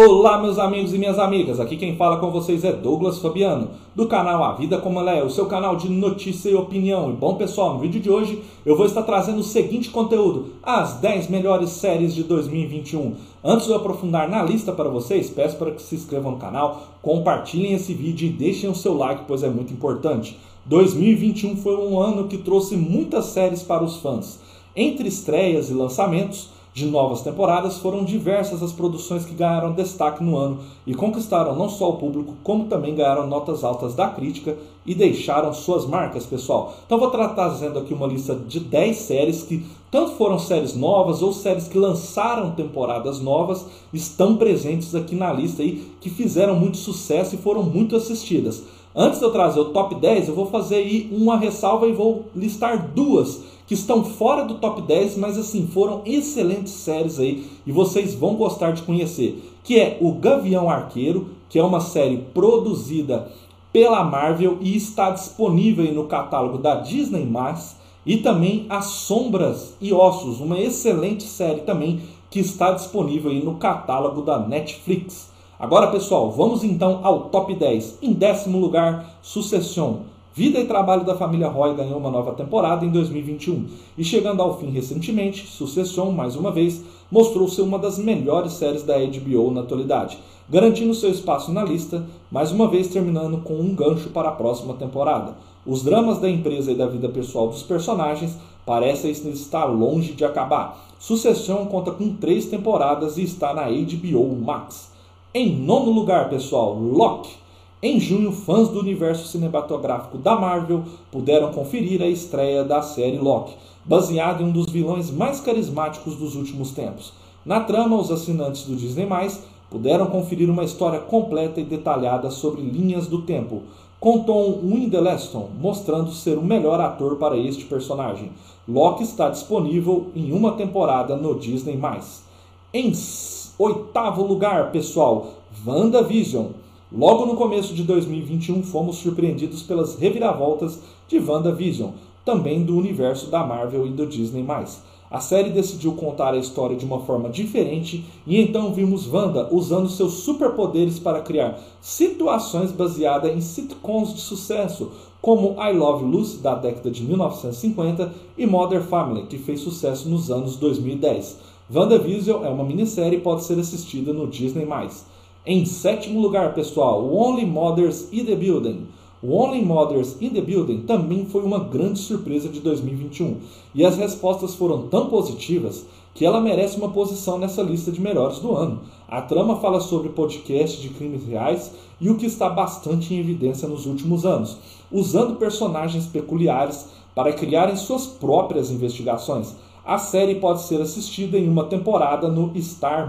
Olá, meus amigos e minhas amigas. Aqui quem fala com vocês é Douglas Fabiano, do canal A Vida Como Ela É, o seu canal de notícia e opinião. E bom, pessoal, no vídeo de hoje eu vou estar trazendo o seguinte conteúdo: as 10 melhores séries de 2021. Antes de eu aprofundar na lista para vocês, peço para que se inscrevam no canal, compartilhem esse vídeo e deixem o seu like, pois é muito importante. 2021 foi um ano que trouxe muitas séries para os fãs. Entre estreias e lançamentos, de novas temporadas, foram diversas as produções que ganharam destaque no ano e conquistaram não só o público, como também ganharam notas altas da crítica e deixaram suas marcas, pessoal. Então vou estar trazendo aqui uma lista de 10 séries que tanto foram séries novas ou séries que lançaram temporadas novas, estão presentes aqui na lista aí, que fizeram muito sucesso e foram muito assistidas. Antes de eu trazer o top 10, eu vou fazer aí uma ressalva e vou listar duas que estão fora do top 10, mas assim, foram excelentes séries aí e vocês vão gostar de conhecer, que é o Gavião Arqueiro, que é uma série produzida pela Marvel e está disponível no catálogo da Disney+, e também As Sombras e Ossos, uma excelente série também que está disponível no catálogo da Netflix. Agora, pessoal, vamos então ao top 10. Em décimo lugar, Succession. Vida e Trabalho da Família Roy ganhou uma nova temporada em 2021 e chegando ao fim recentemente, Succession, mais uma vez, mostrou ser uma das melhores séries da HBO na atualidade, garantindo seu espaço na lista, mais uma vez terminando com um gancho para a próxima temporada. Os dramas da empresa e da vida pessoal dos personagens parecem estar longe de acabar. Succession conta com três temporadas e está na HBO Max. Em nono lugar, pessoal, Loki. Em junho, fãs do universo cinematográfico da Marvel puderam conferir a estreia da série Loki, baseada em um dos vilões mais carismáticos dos últimos tempos. Na trama, os assinantes do Disney+, puderam conferir uma história completa e detalhada sobre linhas do tempo, com Tom Windeleston mostrando ser o melhor ator para este personagem. Loki está disponível em uma temporada no Disney+. Em oitavo lugar, pessoal, WandaVision. Logo no começo de 2021, fomos surpreendidos pelas reviravoltas de WandaVision, também do universo da Marvel e do Disney+. A série decidiu contar a história de uma forma diferente e então vimos Wanda usando seus superpoderes para criar situações baseadas em sitcoms de sucesso, como I Love Lucy da década de 1950 e Modern Family, que fez sucesso nos anos 2010. WandaVision é uma minissérie e pode ser assistida no Disney+. Em sétimo lugar, pessoal, Only Mothers in the Building. O Only Mothers in the Building também foi uma grande surpresa de 2021 e as respostas foram tão positivas que ela merece uma posição nessa lista de melhores do ano. A trama fala sobre podcast de crimes reais e o que está bastante em evidência nos últimos anos, usando personagens peculiares para criarem suas próprias investigações. A série pode ser assistida em uma temporada no Star+.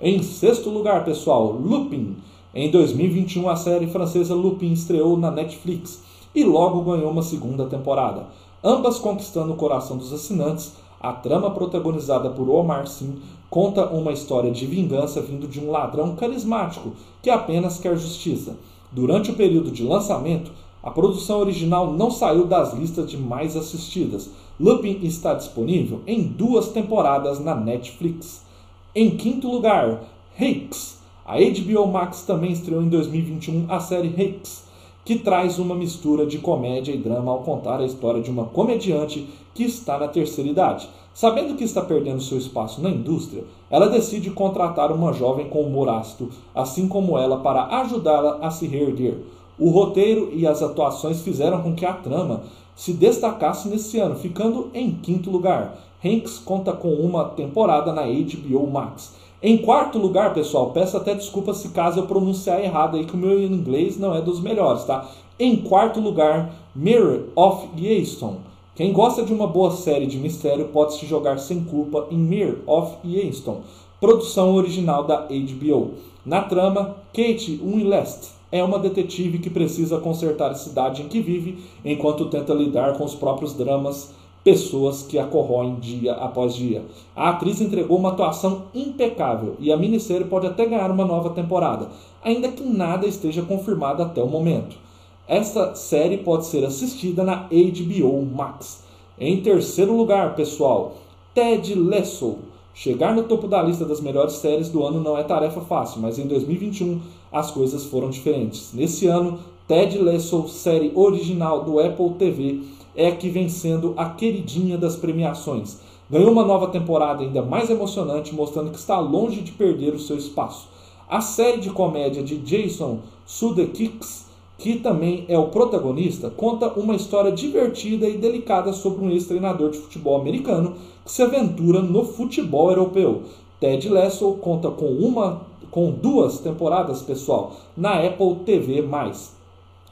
Em sexto lugar, pessoal, Lupin. Em 2021, a série francesa Lupin estreou na Netflix e logo ganhou uma segunda temporada. Ambas conquistando o coração dos assinantes, a trama protagonizada por Omar Sy conta uma história de vingança vindo de um ladrão carismático que apenas quer justiça. Durante o período de lançamento, a produção original não saiu das listas de mais assistidas. Lupin está disponível em duas temporadas na Netflix. Em quinto lugar, Hicks. A HBO Max também estreou em 2021 a série Hicks, que traz uma mistura de comédia e drama ao contar a história de uma comediante que está na terceira idade. Sabendo que está perdendo seu espaço na indústria, ela decide contratar uma jovem com humor ácido, assim como ela, para ajudá-la a se reerguer. O roteiro e as atuações fizeram com que a trama se destacasse nesse ano, ficando em quinto lugar. Hanks conta com uma temporada na HBO Max. Em quarto lugar, pessoal, peço até desculpa se caso eu pronunciar errado aí, que o meu inglês não é dos melhores, tá? Em quarto lugar, Mirror of Easton. Quem gosta de uma boa série de mistério pode se jogar sem culpa em Mirror of Easton, produção original da HBO. Na trama, Kate Winslet é uma detetive que precisa consertar a cidade em que vive enquanto tenta lidar com os próprios dramas, pessoas que a corroem dia após dia. A atriz entregou uma atuação impecável e a minissérie pode até ganhar uma nova temporada, ainda que nada esteja confirmado até o momento. Esta série pode ser assistida na HBO Max. Em terceiro lugar, pessoal, Ted Lasso Chegar no topo da lista das melhores séries do ano não é tarefa fácil, mas em 2021 as coisas foram diferentes. Nesse ano, Ted Lasso, série original do Apple TV, é que vem sendo a queridinha das premiações. Ganhou uma nova temporada ainda mais emocionante, mostrando que está longe de perder o seu espaço. A série de comédia de Jason Sudeikis que também é o protagonista, conta uma história divertida e delicada sobre um ex-treinador de futebol americano que se aventura no futebol europeu. Ted Lasso conta com uma com duas temporadas, pessoal, na Apple TV+.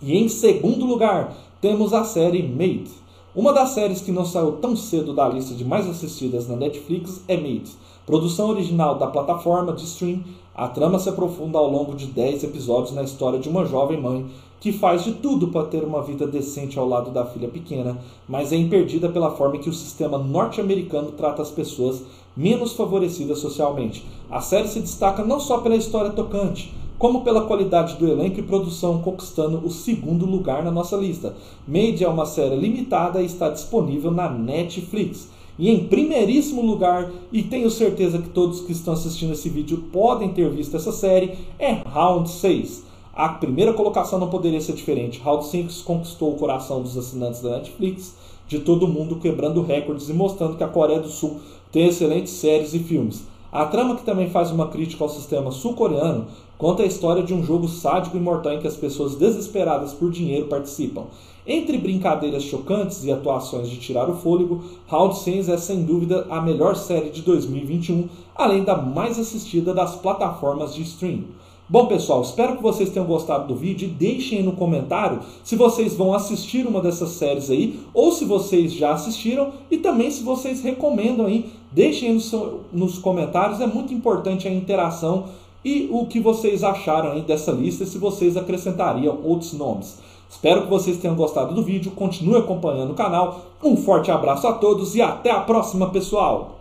E em segundo lugar, temos a série Made. Uma das séries que não saiu tão cedo da lista de mais assistidas na Netflix é Made. Produção original da plataforma de stream, a trama se aprofunda ao longo de 10 episódios na história de uma jovem mãe que faz de tudo para ter uma vida decente ao lado da filha pequena, mas é imperdida pela forma que o sistema norte-americano trata as pessoas menos favorecidas socialmente. A série se destaca não só pela história tocante, como pela qualidade do elenco e produção, conquistando o segundo lugar na nossa lista. Made é uma série limitada e está disponível na Netflix. E em primeiríssimo lugar, e tenho certeza que todos que estão assistindo esse vídeo podem ter visto essa série, é Round 6. A primeira colocação não poderia ser diferente. Round 6 conquistou o coração dos assinantes da Netflix, de todo mundo, quebrando recordes e mostrando que a Coreia do Sul tem excelentes séries e filmes. A trama, que também faz uma crítica ao sistema sul-coreano, conta a história de um jogo sádico e mortal em que as pessoas desesperadas por dinheiro participam. Entre brincadeiras chocantes e atuações de tirar o fôlego, Round 6 é sem dúvida a melhor série de 2021, além da mais assistida das plataformas de stream. Bom, pessoal, espero que vocês tenham gostado do vídeo e deixem aí no comentário se vocês vão assistir uma dessas séries aí ou se vocês já assistiram e também se vocês recomendam aí. Deixem aí nos, nos comentários, é muito importante a interação e o que vocês acharam aí dessa lista e se vocês acrescentariam outros nomes. Espero que vocês tenham gostado do vídeo, continue acompanhando o canal. Um forte abraço a todos e até a próxima, pessoal!